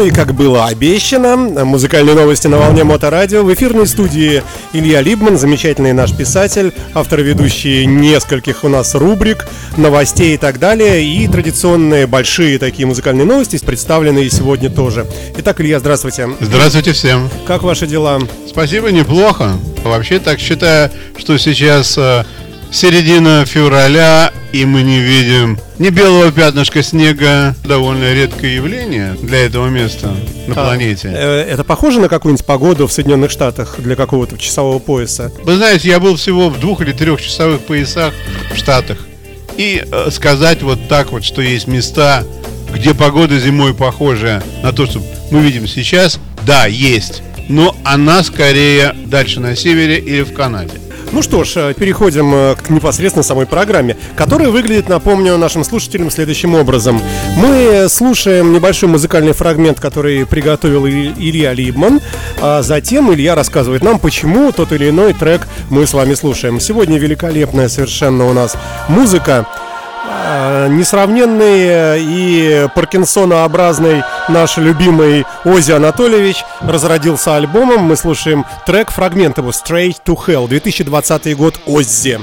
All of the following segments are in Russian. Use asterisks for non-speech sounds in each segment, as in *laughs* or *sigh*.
Ну и как было обещано, музыкальные новости на волне Моторадио. В эфирной студии Илья Либман, замечательный наш писатель, автор ведущий нескольких у нас рубрик, новостей и так далее. И традиционные большие такие музыкальные новости, представленные сегодня тоже. Итак, Илья, здравствуйте. Здравствуйте всем. Как ваши дела? Спасибо, неплохо. Вообще так считаю, что сейчас э, середина февраля, и мы не видим ни белого пятнышка снега, довольно редкое явление для этого места на а, планете. Э, это похоже на какую-нибудь погоду в Соединенных Штатах для какого-то часового пояса? Вы знаете, я был всего в двух или трех часовых поясах в Штатах. И э, сказать вот так вот, что есть места, где погода зимой похожа на то, что мы видим сейчас, да, есть. Но она скорее дальше на севере или в Канаде. Ну что ж, э, переходим э, к непосредственно самой программе, которая выглядит, напомню, нашим слушателям следующим образом. Мы слушаем небольшой музыкальный фрагмент, который приготовил Илья Либман, а затем Илья рассказывает нам, почему тот или иной трек мы с вами слушаем. Сегодня великолепная совершенно у нас музыка. Э, несравненный э, и паркинсонообразный наш любимый Ози Анатольевич разродился альбомом. Мы слушаем трек, фрагмент его «Straight to Hell», 2020 год Оззи.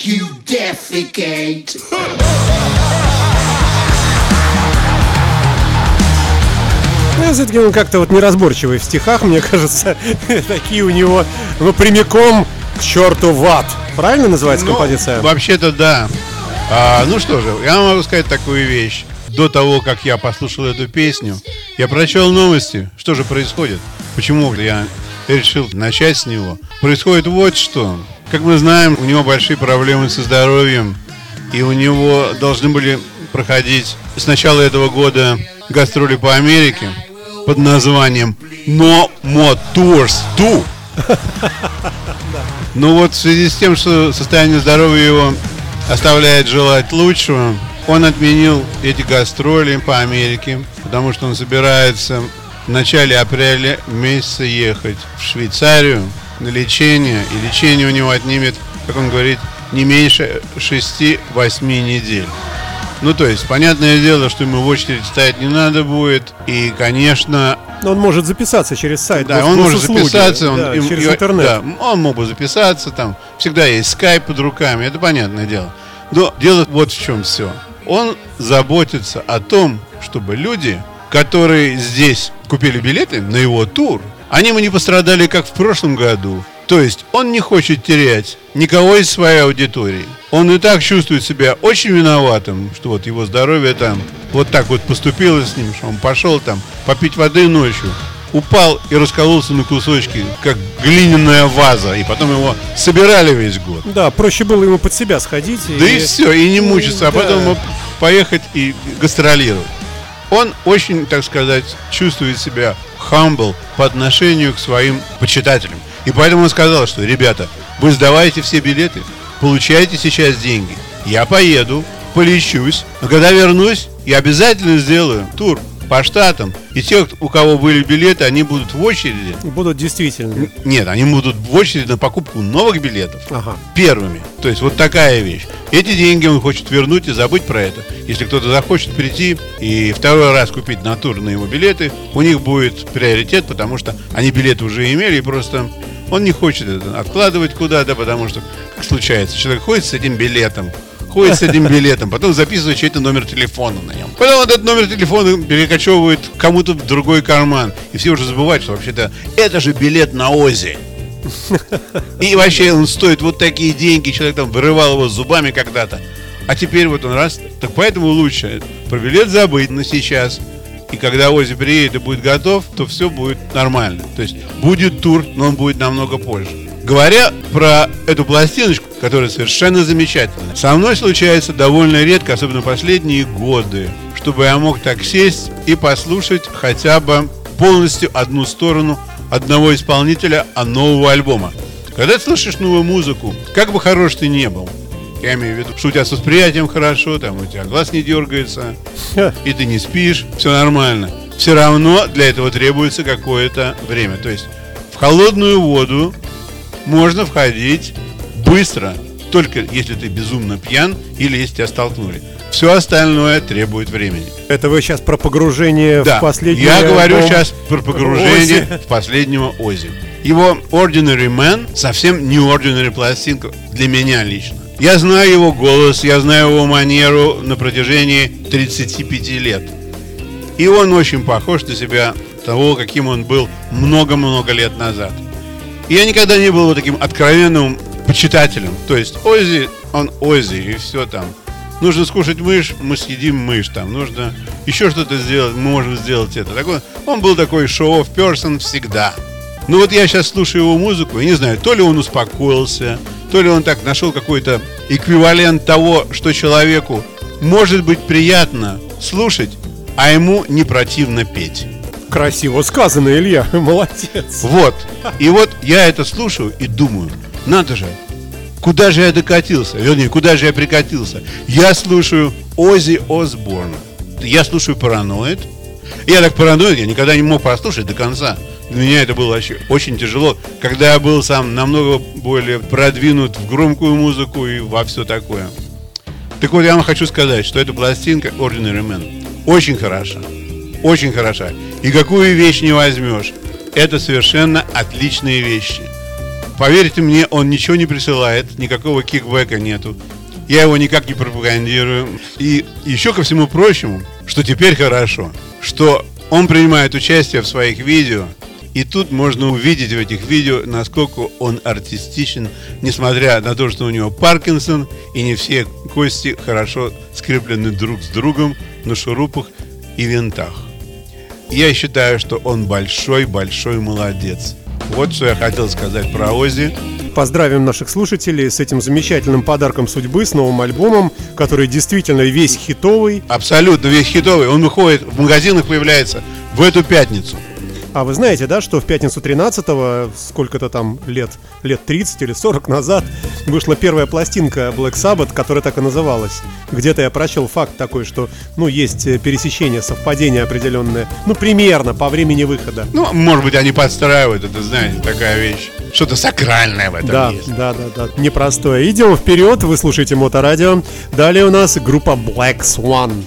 Defecate. Ну, все-таки он как-то вот неразборчивый в стихах, мне *laughs* кажется. Такие у него, ну, прямиком к черту в ад. Правильно называется ну, композиция? Вообще-то да. А, ну что же, я могу сказать такую вещь. До того, как я послушал эту песню, я прочел новости. Что же происходит? Почему я решил начать с него? Происходит вот что. Как мы знаем, у него большие проблемы со здоровьем, и у него должны были проходить с начала этого года гастроли по Америке под названием No More Tours 2. Ну вот в связи с тем, что состояние здоровья его оставляет желать лучшего, он отменил эти гастроли по Америке, потому что он собирается в начале апреля месяца ехать в Швейцарию на лечение, и лечение у него отнимет, как он говорит, не меньше 6-8 недель. Ну, то есть, понятное дело, что ему в очередь стоять не надо будет, и, конечно... Но он может записаться через сайт. Да, он может записаться. Он, да, им, через интернет. Да, он мог бы записаться, там всегда есть скайп под руками, это понятное дело. Но дело вот в чем все. Он заботится о том, чтобы люди, которые здесь купили билеты на его тур, они мы не пострадали, как в прошлом году. То есть он не хочет терять никого из своей аудитории. Он и так чувствует себя очень виноватым, что вот его здоровье там вот так вот поступило с ним, что он пошел там попить воды ночью, упал и раскололся на кусочки, как глиняная ваза, и потом его собирали весь год. Да, проще было ему под себя сходить. Да и, и все, и не мучиться, а да. потом поехать и гастролировать. Он очень, так сказать, чувствует себя humble по отношению к своим почитателям. И поэтому он сказал, что, ребята, вы сдаваете все билеты, получаете сейчас деньги. Я поеду, полечусь, но когда вернусь, я обязательно сделаю тур по штатам. И те, у кого были билеты, они будут в очереди. Будут действительно. Нет, они будут в очереди на покупку новых билетов. Ага. Первыми. То есть вот такая вещь. Эти деньги он хочет вернуть и забыть про это. Если кто-то захочет прийти и второй раз купить на тур на его билеты, у них будет приоритет, потому что они билеты уже имели, и просто он не хочет это откладывать куда-то, потому что, как случается, человек ходит с этим билетом, ходит с этим билетом, потом записывает чей-то номер телефона на нем. Потом этот номер телефона перекочевывает кому-то в другой карман. И все уже забывают, что вообще-то это же билет на Ози. И вообще он стоит вот такие деньги, человек там вырывал его зубами когда-то. А теперь вот он раз, так поэтому лучше про билет забыть на сейчас. И когда Ози приедет и будет готов, то все будет нормально. То есть будет тур, но он будет намного позже. Говоря про эту пластиночку, которая совершенно замечательная, со мной случается довольно редко, особенно последние годы, чтобы я мог так сесть и послушать хотя бы полностью одну сторону одного исполнителя, а нового альбома. Когда ты слышишь новую музыку, как бы хорош ты не был, я имею в виду, что у тебя с восприятием хорошо, там у тебя глаз не дергается, и ты не спишь, все нормально. Все равно для этого требуется какое-то время. То есть в холодную воду можно входить быстро, только если ты безумно пьян или если тебя столкнули. Все остальное требует времени. Это вы сейчас про погружение да, в последнее... я говорю альбом... сейчас про погружение Ози. в последнего Ози. Его Ordinary Man совсем не Ordinary пластинка для меня лично. Я знаю его голос, я знаю его манеру на протяжении 35 лет. И он очень похож на себя того, каким он был много-много лет назад. Я никогда не был вот таким откровенным почитателем. То есть Ози, он Ози, и все там. Нужно скушать мышь, мы съедим мышь там. Нужно еще что-то сделать, мы можем сделать это. Такой, он был такой шоу персон всегда. Ну вот я сейчас слушаю его музыку, и не знаю, то ли он успокоился, то ли он так нашел какой-то эквивалент того, что человеку может быть приятно слушать, а ему не противно петь. Красиво сказано, Илья, *laughs* молодец. Вот. И вот я это слушаю и думаю, надо же, куда же я докатился? Вернее, куда же я прикатился? Я слушаю Ози Осборна. Я слушаю Параноид. Я так параноид, я никогда не мог послушать до конца. Для меня это было вообще очень тяжело, когда я был сам намного более продвинут в громкую музыку и во все такое. Так вот, я вам хочу сказать, что эта пластинка Ordinary Man очень хороша. Очень хороша. И какую вещь не возьмешь, это совершенно отличные вещи. Поверьте мне, он ничего не присылает, никакого кикбэка нету. Я его никак не пропагандирую. И еще ко всему прочему, что теперь хорошо, что он принимает участие в своих видео – и тут можно увидеть в этих видео, насколько он артистичен, несмотря на то, что у него Паркинсон, и не все кости хорошо скреплены друг с другом на шурупах и винтах. Я считаю, что он большой-большой молодец. Вот что я хотел сказать про Ози. Поздравим наших слушателей с этим замечательным подарком судьбы, с новым альбомом, который действительно весь хитовый. Абсолютно весь хитовый. Он выходит в магазинах, появляется в эту пятницу. А вы знаете, да, что в пятницу 13-го, сколько-то там лет, лет 30 или 40 назад, вышла первая пластинка Black Sabbath, которая так и называлась. Где-то я прочел факт такой, что, ну, есть э, пересечение, совпадение определенное, ну, примерно по времени выхода. Ну, может быть, они подстраивают, это, знаете, такая вещь. Что-то сакральное в этом да, есть. Да, да, да, непростое. Идем вперед, вы слушаете Моторадио. Далее у нас группа Black Swan.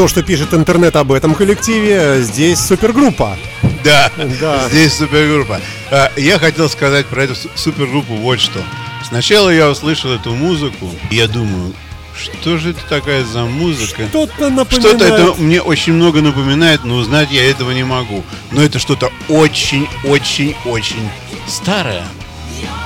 То, что пишет интернет об этом коллективе, здесь супергруппа. Да, да. здесь супергруппа. А, я хотел сказать про эту супергруппу вот что. Сначала я услышал эту музыку, и я думаю, что же это такая за музыка? Что-то напоминает. Что-то это мне очень много напоминает, но узнать я этого не могу. Но это что-то очень-очень-очень старое.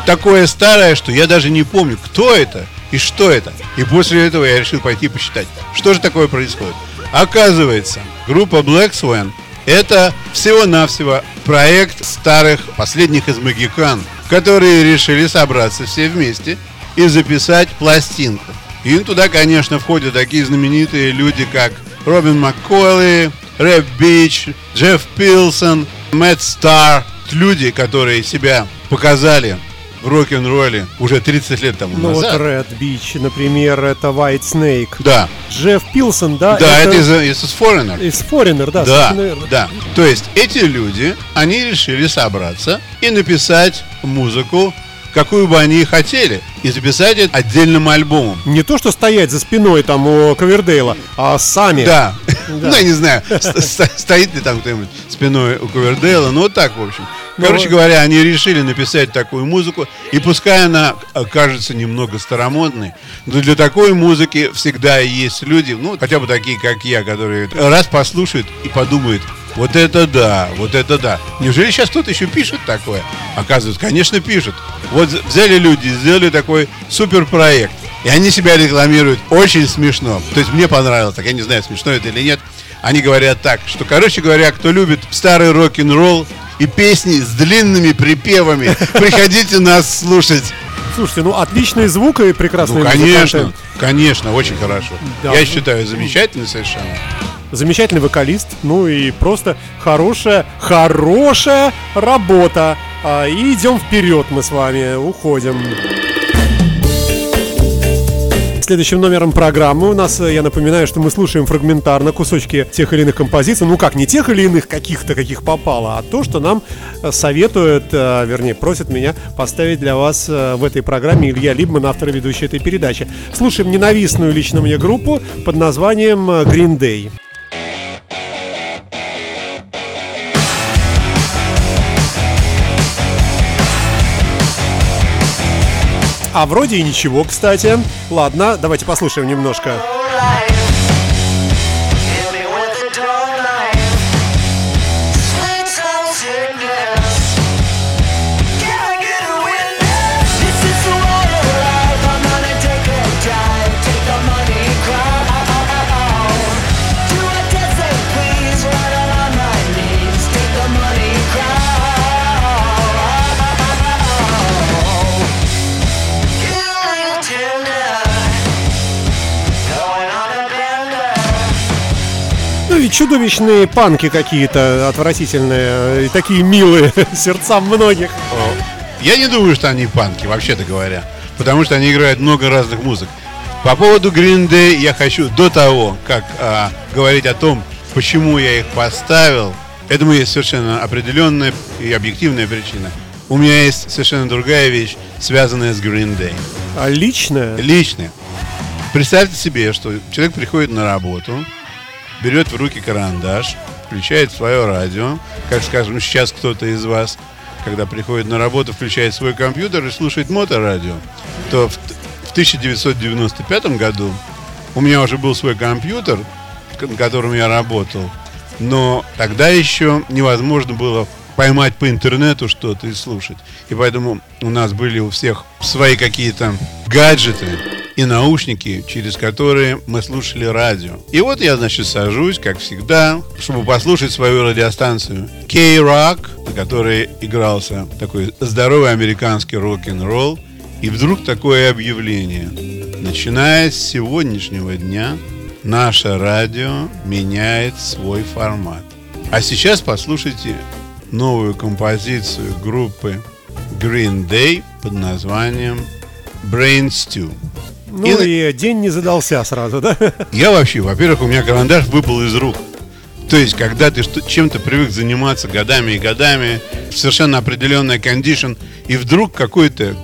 Такое старое, что я даже не помню, кто это и что это. И после этого я решил пойти посчитать, что же такое происходит. Оказывается, группа Black Swan это всего-навсего проект старых последних из магикан, которые решили собраться все вместе и записать пластинку. И туда, конечно, входят такие знаменитые люди, как Робин МакКойли, Рэп Бич, Джефф Пилсон, Мэтт Стар. Люди, которые себя показали рок-н-ролле уже 30 лет тому ну, назад. Ну вот Red Beach, например, это White Snake. Да. Джефф Пилсон, да? Да, это, это из, из Foreigner. Из Foreigner, да. Да, да. То есть эти люди, они решили собраться и написать музыку какую бы они хотели, и записать это отдельным альбомом. Не то, что стоять за спиной там у Ковердейла, а сами. Да. Да. Ну, я не знаю, стоит ли там кто-нибудь спиной у Ковердейла, но вот так, в общем. Ну, Короче говоря, они решили написать такую музыку, и пускай она кажется немного старомодной, но для такой музыки всегда есть люди, ну, хотя бы такие, как я, которые раз послушают и подумают, вот это да, вот это да. Неужели сейчас кто-то еще пишет такое? Оказывается, конечно, пишут. Вот взяли люди, сделали такой супер проект. И они себя рекламируют очень смешно. То есть мне понравилось, так я не знаю, смешно это или нет. Они говорят так, что, короче говоря, кто любит старый рок-н-ролл и песни с длинными припевами, *laughs* приходите нас слушать. Слушайте, ну отличный звук и прекрасный Ну, конечно, музыканты. конечно, очень хорошо. Да. Я считаю, замечательно совершенно замечательный вокалист, ну и просто хорошая, хорошая работа. А, и идем вперед мы с вами, уходим. Следующим номером программы у нас, я напоминаю, что мы слушаем фрагментарно кусочки тех или иных композиций. Ну как, не тех или иных каких-то, каких попало, а то, что нам советуют, а, вернее, просят меня поставить для вас в этой программе Илья Либман, автор и ведущий этой передачи. Слушаем ненавистную лично мне группу под названием Green Day. А вроде и ничего, кстати. Ладно, давайте послушаем немножко. Чудовищные панки какие-то отвратительные, и такие милые *laughs* сердцам многих. Я не думаю, что они панки, вообще-то говоря. Потому что они играют много разных музык. По поводу Green Day я хочу до того, как а, говорить о том, почему я их поставил, этому есть совершенно определенная и объективная причина. У меня есть совершенно другая вещь, связанная с Green Day. А личная? Личная. Представьте себе, что человек приходит на работу, берет в руки карандаш, включает свое радио, как, скажем, сейчас кто-то из вас, когда приходит на работу, включает свой компьютер и слушает моторадио, то в, в 1995 году у меня уже был свой компьютер, на котором я работал, но тогда еще невозможно было поймать по интернету что-то и слушать. И поэтому у нас были у всех свои какие-то гаджеты, и наушники, через которые мы слушали радио. И вот я, значит, сажусь, как всегда, чтобы послушать свою радиостанцию K-Rock, на которой игрался такой здоровый американский рок-н-ролл. И вдруг такое объявление. Начиная с сегодняшнего дня, наше радио меняет свой формат. А сейчас послушайте новую композицию группы Green Day под названием Brain Stew. Ну и... и день не задался сразу, да? *laughs* Я вообще, во-первых, у меня карандаш выпал из рук. То есть, когда ты чем-то привык заниматься годами и годами, совершенно определенная кондишн, и вдруг какой-то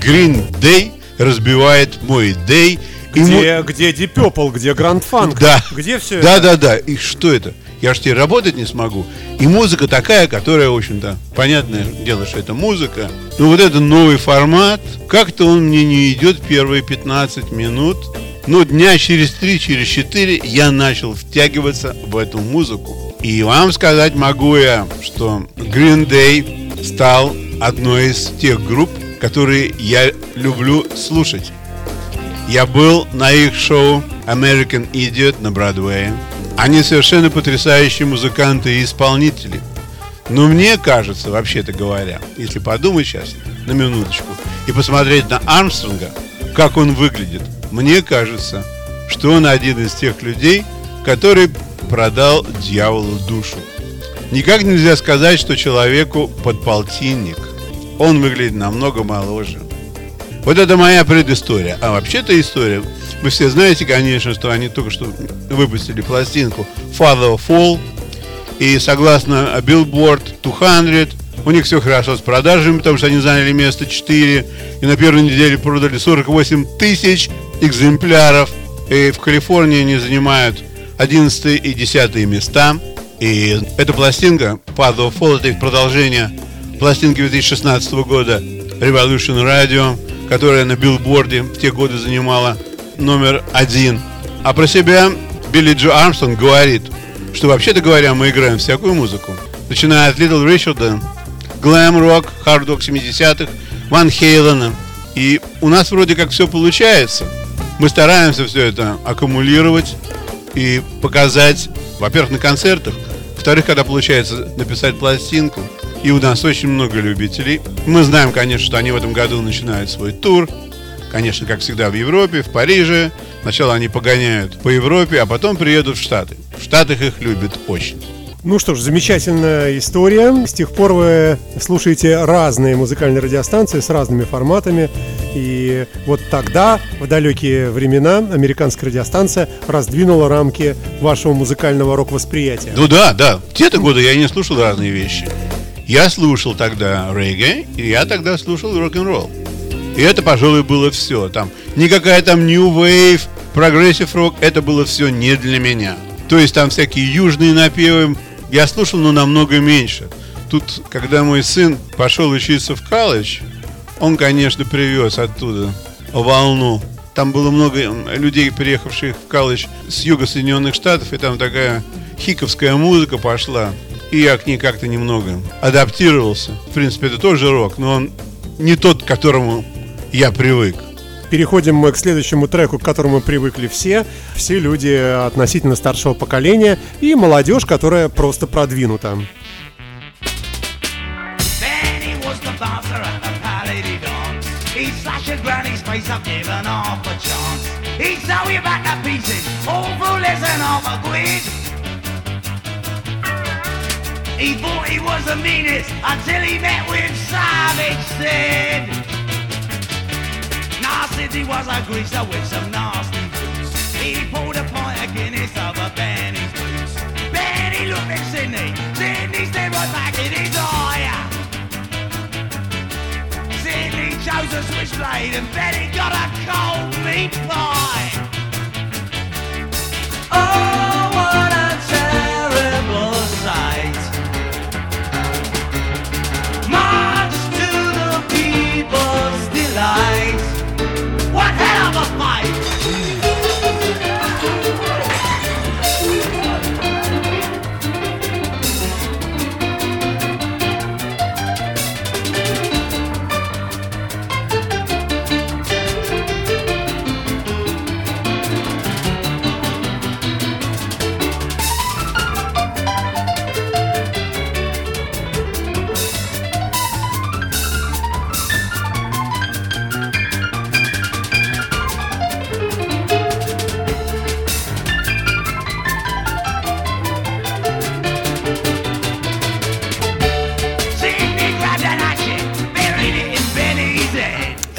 Green Day разбивает мой day Где, мы... где Deep Purple, где Grand Funk, да. где все да, это? Да, да, да. И что это? Я же теперь работать не смогу. И музыка такая, которая, в общем-то, понятное дело, что это музыка. Но вот этот новый формат, как-то он мне не идет первые 15 минут. Но дня через три, через четыре я начал втягиваться в эту музыку. И вам сказать могу я, что Green Day стал одной из тех групп, которые я люблю слушать. Я был на их шоу American Idiot на Бродвее. Они совершенно потрясающие музыканты и исполнители. Но мне кажется, вообще-то говоря, если подумать сейчас на минуточку и посмотреть на Армстронга, как он выглядит, мне кажется, что он один из тех людей, который продал дьяволу душу. Никак нельзя сказать, что человеку подполтинник. Он выглядит намного моложе. Вот это моя предыстория. А вообще-то история. Вы все знаете, конечно, что они только что выпустили пластинку Father of All. И согласно Billboard 200, у них все хорошо с продажами, потому что они заняли место 4. И на первой неделе продали 48 тысяч экземпляров. И в Калифорнии они занимают 11 и 10 места. И эта пластинка, Father of Fall, это их продолжение пластинки 2016 года Revolution Radio, которая на билборде в те годы занимала номер один. А про себя Билли Джо Армстронг говорит, что вообще-то говоря, мы играем всякую музыку. Начиная от Little Richard, глэм рок, хард рок 70-х, Ван Хейлена. И у нас вроде как все получается. Мы стараемся все это аккумулировать и показать, во-первых, на концертах, во-вторых, когда получается написать пластинку, и у нас очень много любителей. Мы знаем, конечно, что они в этом году начинают свой тур. Конечно, как всегда в Европе, в Париже. Сначала они погоняют по Европе, а потом приедут в Штаты. В Штатах их любят очень. Ну что ж, замечательная история. С тех пор вы слушаете разные музыкальные радиостанции с разными форматами. И вот тогда, в далекие времена, американская радиостанция раздвинула рамки вашего музыкального рок-восприятия. Ну да, да. В те-то годы я не слушал разные вещи. Я слушал тогда регgae, и я тогда слушал рок-н-ролл. И это, пожалуй, было все. Там никакая там New Wave, Progressive Rock, это было все не для меня. То есть там всякие южные напевы, я слушал, но намного меньше. Тут, когда мой сын пошел учиться в колледж, он, конечно, привез оттуда волну. Там было много людей, приехавших в колледж с юга Соединенных Штатов, и там такая хиковская музыка пошла. И я к ней как-то немного адаптировался. В принципе, это тоже рок, но он не тот, к которому я привык. Переходим мы к следующему треку, к которому привыкли все. Все люди относительно старшего поколения и молодежь, которая просто продвинута. granny's face, I've given half a chance. He'd sew you back to pieces, all for less than half a quid. He thought he was the meanest until he met with Savage Sid. He was a greaser with some nasty boots. He pulled a pint of Guinness over Benny's boots. Benny looked at Sydney. Sydney stared right back in his eye. Sydney chose a switchblade and Benny got a cold meat pie. Oh,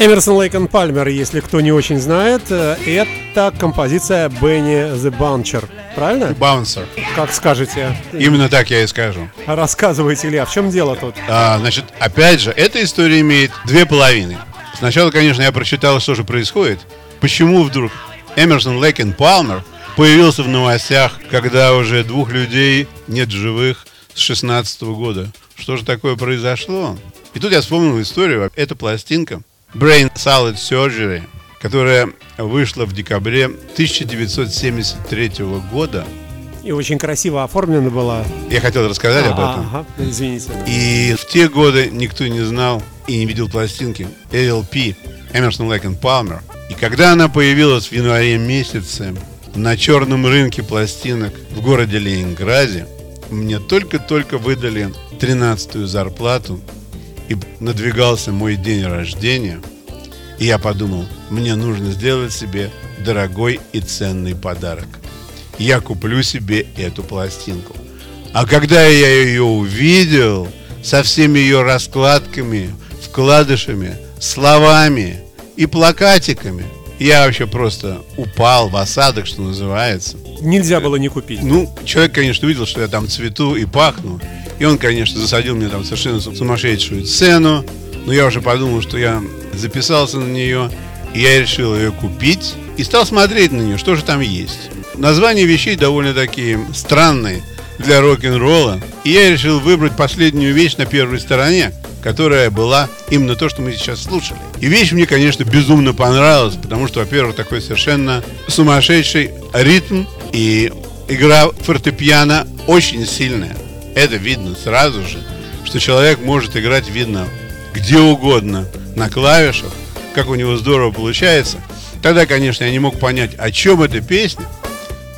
Эмерсон Лейкон Пальмер, если кто не очень знает, э, это композиция Бенни the Bouncer. Правильно? Bouncer. Как скажете. Именно так я и скажу. Рассказывайте, Илья, в чем дело тут? А, значит, опять же, эта история имеет две половины. Сначала, конечно, я прочитал, что же происходит. Почему вдруг Эмерсон Лейкен Палмер появился в новостях, когда уже двух людей нет живых с 16 года. Что же такое произошло? И тут я вспомнил историю. Это пластинка Brain Salad Surgery, которая вышла в декабре 1973 года. И очень красиво оформлена была. Я хотел рассказать а, об этом. Ага, извините. И в те годы никто не знал и не видел пластинки LP Emerson Lake and Palmer. И когда она появилась в январе месяце на черном рынке пластинок в городе Ленинграде, мне только-только выдали 13-ю зарплату и надвигался мой день рождения. И я подумал, мне нужно сделать себе дорогой и ценный подарок. Я куплю себе эту пластинку. А когда я ее увидел, со всеми ее раскладками, вкладышами, словами и плакатиками, я вообще просто упал в осадок, что называется. Нельзя было не купить. Ну, человек, конечно, увидел, что я там цвету и пахну. И он, конечно, засадил мне там совершенно сумасшедшую цену. Но я уже подумал, что я записался на нее. И я решил ее купить. И стал смотреть на нее, что же там есть. Названия вещей довольно такие странные для рок-н-ролла. И я решил выбрать последнюю вещь на первой стороне, которая была именно то, что мы сейчас слушали. И вещь мне, конечно, безумно понравилась, потому что, во-первых, такой совершенно сумасшедший ритм и игра фортепиано очень сильная. Это видно сразу же, что человек может играть, видно, где угодно, на клавишах, как у него здорово получается. Тогда, конечно, я не мог понять, о чем эта песня.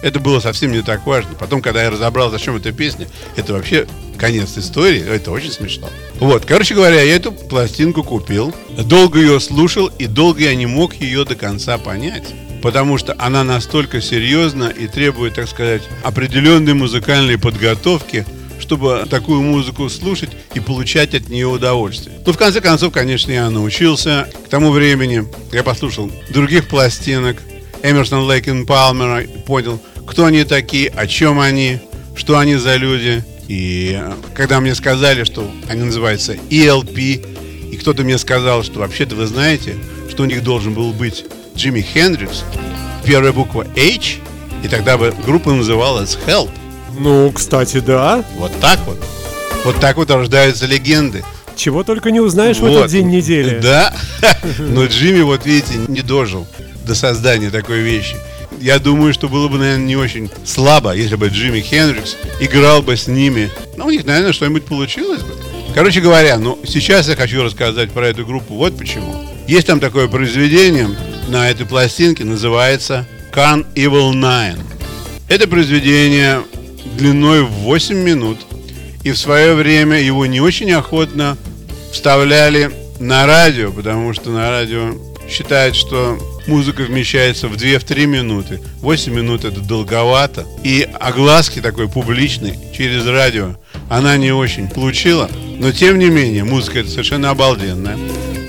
Это было совсем не так важно. Потом, когда я разобрался, о чем эта песня, это вообще конец истории. Это очень смешно. Вот, короче говоря, я эту пластинку купил, долго ее слушал, и долго я не мог ее до конца понять. Потому что она настолько серьезна и требует, так сказать, определенной музыкальной подготовки, чтобы такую музыку слушать и получать от нее удовольствие. Ну, в конце концов, конечно, я научился. К тому времени я послушал других пластинок, Эмерсон Лейкен Палмера, понял, кто они такие, о чем они, что они за люди. И э, когда мне сказали, что они называются ELP, и кто-то мне сказал, что вообще-то вы знаете, что у них должен был быть Джимми Хендрикс, первая буква H, и тогда бы группа называлась Help. Ну, кстати, да. Вот так вот. Вот так вот рождаются легенды. Чего только не узнаешь вот. в этот день недели. Да. *laughs* Но Джимми, вот видите, не дожил до создания такой вещи я думаю, что было бы, наверное, не очень слабо, если бы Джимми Хендрикс играл бы с ними. Ну, у них, наверное, что-нибудь получилось бы. Короче говоря, ну, сейчас я хочу рассказать про эту группу вот почему. Есть там такое произведение на этой пластинке, называется Can Evil Nine. Это произведение длиной в 8 минут, и в свое время его не очень охотно вставляли на радио, потому что на радио считают, что музыка вмещается в 2-3 минуты. 8 минут это долговато. И огласки такой публичной через радио она не очень получила. Но тем не менее, музыка это совершенно обалденная.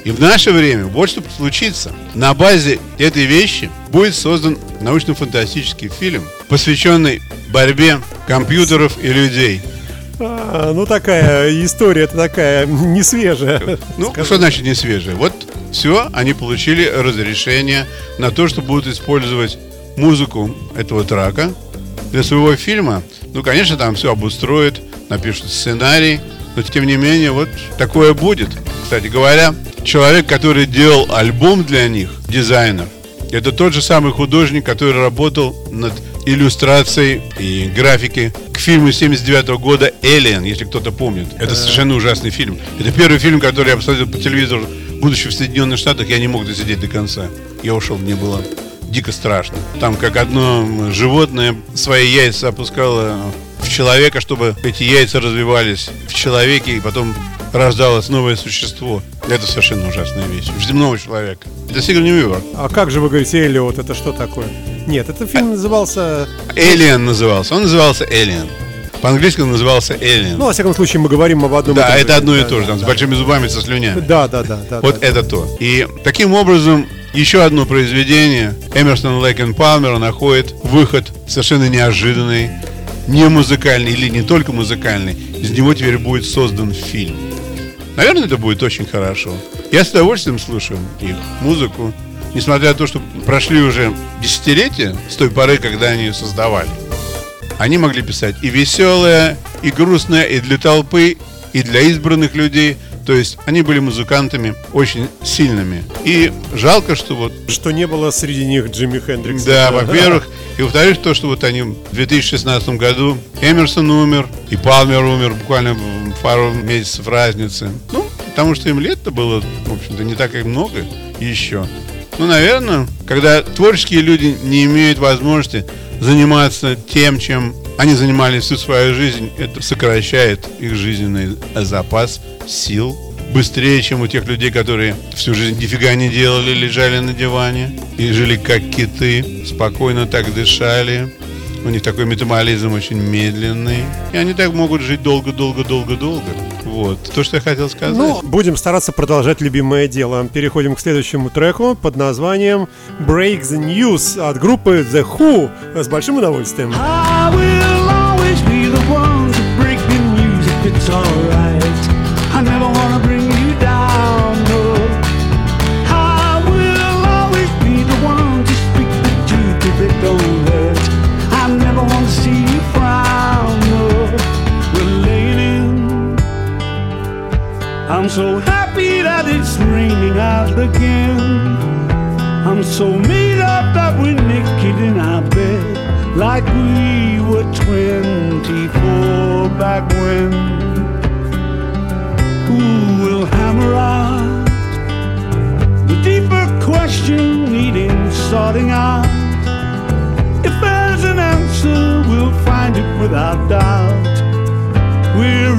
И в наше время вот что случится. На базе этой вещи будет создан научно-фантастический фильм, посвященный борьбе компьютеров и людей. А, ну такая история, это такая не свежая. Ну, скажем. что значит не свежая? Вот все, они получили разрешение на то, что будут использовать музыку этого трака для своего фильма. Ну, конечно, там все обустроят, напишут сценарий, но тем не менее, вот такое будет. Кстати говоря, человек, который делал альбом для них, дизайнер, это тот же самый художник, который работал над иллюстрацией и графикой к фильму 79 года «Элиен», если кто-то помнит. Это совершенно ужасный фильм. Это первый фильм, который я посмотрел по телевизору будучи в Соединенных Штатах, я не мог досидеть до конца. Я ушел, мне было дико страшно. Там как одно животное свои яйца опускало в человека, чтобы эти яйца развивались в человеке, и потом рождалось новое существо. Это совершенно ужасная вещь. В земного человека. Это Сигурни Уивер. А как же вы говорите Эллиот? Это что такое? Нет, этот фильм назывался... Элиан назывался. Он назывался Элиан. По-английски он назывался Alien. Ну, во всяком случае, мы говорим об одном. Да, это одно и то же, там, да, с большими зубами, со слюнями. Да, да, да. да вот да, это да. то. И таким образом еще одно произведение Эмерсон Лейкен Палмера находит выход совершенно неожиданный, не музыкальный или не только музыкальный. Из него теперь будет создан фильм. Наверное, это будет очень хорошо. Я с удовольствием слушаю их музыку. несмотря на то, что прошли уже десятилетия с той поры, когда они ее создавали, они могли писать и веселое, и грустное, и для толпы, и для избранных людей. То есть они были музыкантами очень сильными. И жалко, что вот... Что не было среди них Джимми Хендрикса. Да, во-первых. И во-вторых, то, что вот они в 2016 году Эмерсон умер, и Палмер умер буквально пару месяцев разницы. Ну, потому что им лет-то было, в общем-то, не так и много еще. Ну, наверное, когда творческие люди не имеют возможности заниматься тем, чем они занимались всю свою жизнь, это сокращает их жизненный запас сил быстрее, чем у тех людей, которые всю жизнь нифига не делали, лежали на диване и жили как киты, спокойно так дышали. У них такой метаболизм очень медленный. И они так могут жить долго-долго-долго-долго. Вот. То, что я хотел сказать. Ну, будем стараться продолжать любимое дело. Переходим к следующему треку под названием Break the News от группы The Who. С большим удовольствием. I will so happy that it's raining out again. I'm so made up that we're naked in our bed like we were 24 back when who will hammer out the deeper question needing sorting out. If there's an answer, we'll find it without doubt. We're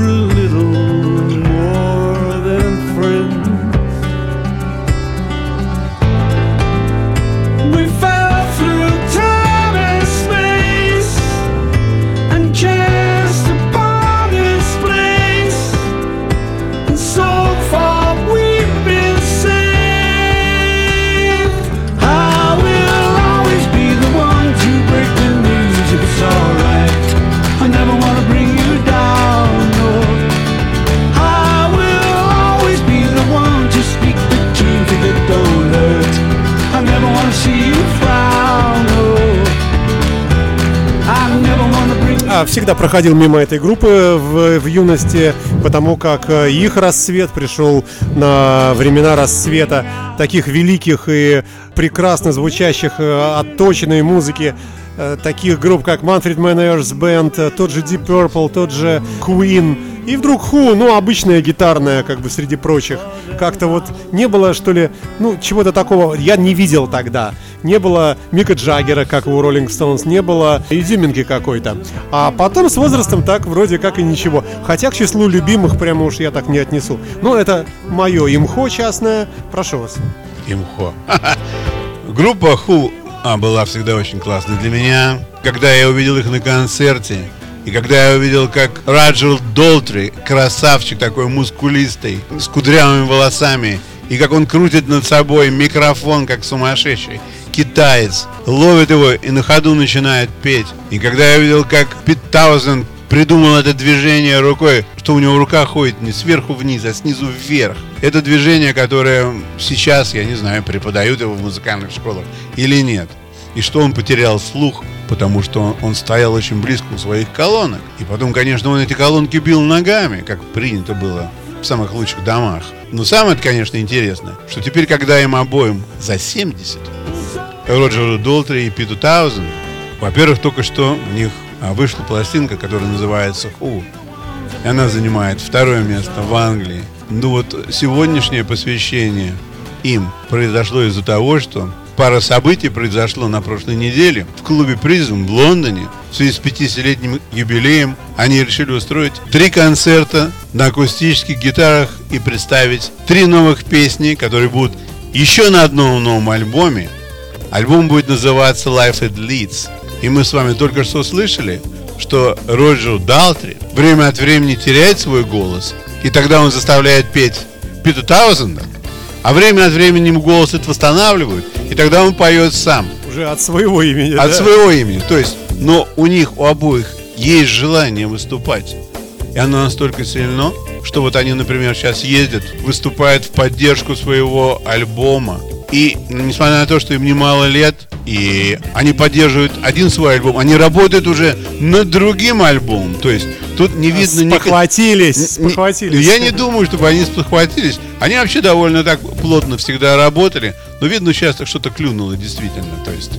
всегда проходил мимо этой группы в, в юности, потому как э, их рассвет пришел на времена рассвета таких великих и прекрасно звучащих, э, отточенной музыки, э, таких групп, как Manfred Manners Band, тот же Deep Purple, тот же Queen, и вдруг ху, ну, обычная гитарная, как бы, среди прочих. Как-то вот не было, что ли, ну, чего-то такого я не видел тогда. Не было Мика Джаггера, как у Роллинг Стоунс, не было изюминки какой-то. А потом с возрастом так вроде как и ничего. Хотя к числу любимых прямо уж я так не отнесу. Но это мое имхо частное. Прошу вас. Имхо. *laughs* Группа Ху а, была всегда очень классной для меня. Когда я увидел их на концерте, и когда я увидел, как Раджер Долтри, красавчик такой мускулистый, с кудрявыми волосами, и как он крутит над собой микрофон, как сумасшедший, китаец, ловит его и на ходу начинает петь. И когда я увидел, как Пит Таузен придумал это движение рукой, что у него рука ходит не сверху вниз, а снизу вверх. Это движение, которое сейчас, я не знаю, преподают его в музыкальных школах или нет. И что он потерял слух, потому что он стоял очень близко у своих колонок. И потом, конечно, он эти колонки бил ногами, как принято было в самых лучших домах. Но самое, конечно, интересное, что теперь, когда им обоим за 70, Роджеру Долтри и Питу Таузен, во-первых, только что у них а, вышла пластинка, которая называется «Ху». И она занимает второе место в Англии. Ну вот сегодняшнее посвящение им произошло из-за того, что Пара событий произошло на прошлой неделе. В клубе «Призм» в Лондоне в связи с 50-летним юбилеем они решили устроить три концерта на акустических гитарах и представить три новых песни, которые будут еще на одном новом альбоме. Альбом будет называться «Life at Leeds». И мы с вами только что слышали, что Роджер Далтри время от времени теряет свой голос, и тогда он заставляет петь Пита Таузенда, а время от времени ему голос это восстанавливают, и тогда он поет сам. Уже от своего имени. От да? своего имени. То есть, но у них, у обоих есть желание выступать. И оно настолько сильно, что вот они, например, сейчас ездят, выступают в поддержку своего альбома. И несмотря на то, что им немало лет, и они поддерживают один свой альбом, они работают уже над другим альбомом. То есть тут не видно... Спохватились, ни... спохватились. Я не думаю, чтобы они спохватились. Они вообще довольно так плотно всегда работали. Но видно, сейчас что-то клюнуло действительно. То есть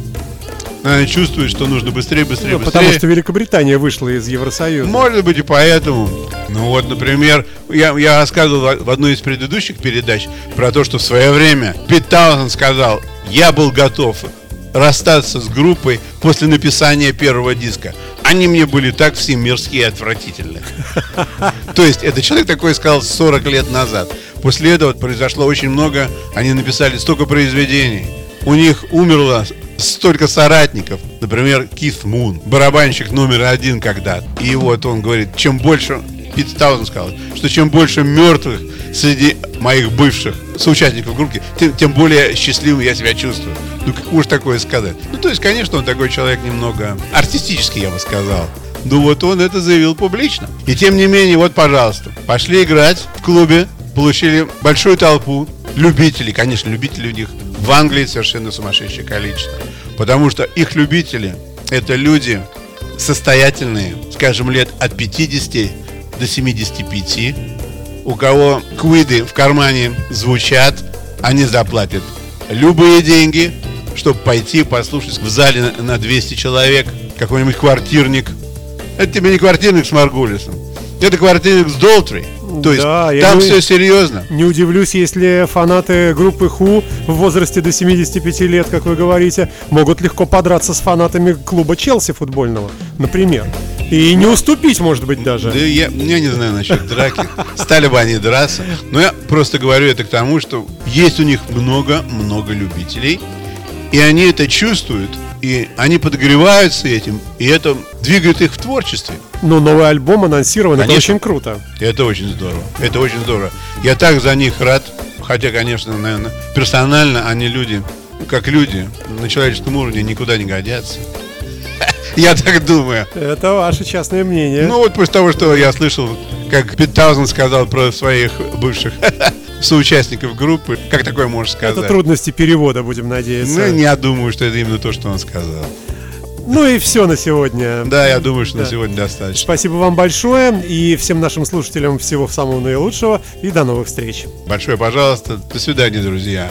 чувствует, что нужно быстрее, быстрее, ну, быстрее. Потому что Великобритания вышла из Евросоюза. Может быть и поэтому. Ну вот, например, я, я рассказывал в одной из предыдущих передач про то, что в свое время Пит Таузен сказал, я был готов расстаться с группой после написания первого диска. Они мне были так все мирские и отвратительны. То есть, это человек такой сказал 40 лет назад. После этого произошло очень много, они написали столько произведений. У них умерло столько соратников. Например, Кит Мун, барабанщик номер один когда-то. И вот он говорит, чем больше, Пит Таузен сказал, что чем больше мертвых среди моих бывших соучастников группы, тем, тем более счастливым я себя чувствую. Ну, как уж такое сказать? Ну, то есть, конечно, он такой человек немного артистический, я бы сказал. Ну, вот он это заявил публично. И тем не менее, вот, пожалуйста, пошли играть в клубе, получили большую толпу любителей, конечно, любителей у них в Англии совершенно сумасшедшее количество. Потому что их любители – это люди состоятельные, скажем, лет от 50 до 75, у кого квиды в кармане звучат, они заплатят любые деньги, чтобы пойти послушать в зале на 200 человек какой-нибудь квартирник. Это тебе не квартирник с Маргулисом, это квартирник с Долтри. То есть да, там все серьезно. Не удивлюсь, если фанаты группы Ху в возрасте до 75 лет, как вы говорите, могут легко подраться с фанатами клуба Челси футбольного, например. И не уступить, может быть, даже. Да я, я не знаю насчет драки. *laughs* Стали бы они драться. Но я просто говорю это к тому, что есть у них много-много любителей. И они это чувствуют. И они подогреваются этим. И это двигает их в творчестве. Ну, новый альбом анонсирован, Конечно. это очень круто. Это очень здорово. Это очень здорово. Я так за них рад. Хотя, конечно, наверное, персонально они люди, как люди, на человеческом уровне никуда не годятся. *laughs* Я так думаю. Это ваше частное мнение. Ну вот после того, что я слышал, как Пит Таузен сказал про своих бывших *laughs* соучастников группы. Как такое можешь сказать? Это трудности перевода, будем надеяться. Ну, я думаю, что это именно то, что он сказал. Ну и все на сегодня. Да, я думаю, что да. на сегодня достаточно. Спасибо вам большое и всем нашим слушателям всего самого наилучшего и до новых встреч. Большое пожалуйста. До свидания, друзья.